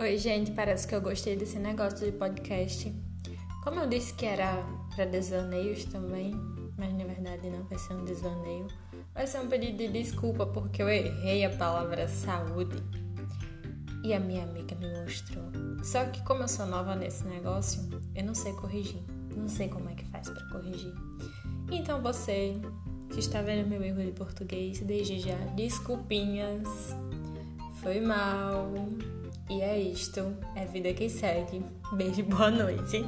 Oi, gente, parece que eu gostei desse negócio de podcast. Como eu disse que era para desvaneios também, mas na verdade não vai ser um desvaneio, vai ser um pedido de desculpa porque eu errei a palavra saúde. E a minha amiga me mostrou. Só que como eu sou nova nesse negócio, eu não sei corrigir. Não sei como é que faz para corrigir. Então você que está vendo meu erro de português, desde já, desculpinhas. Foi mal. E é isto. É vida que segue. Beijo boa noite.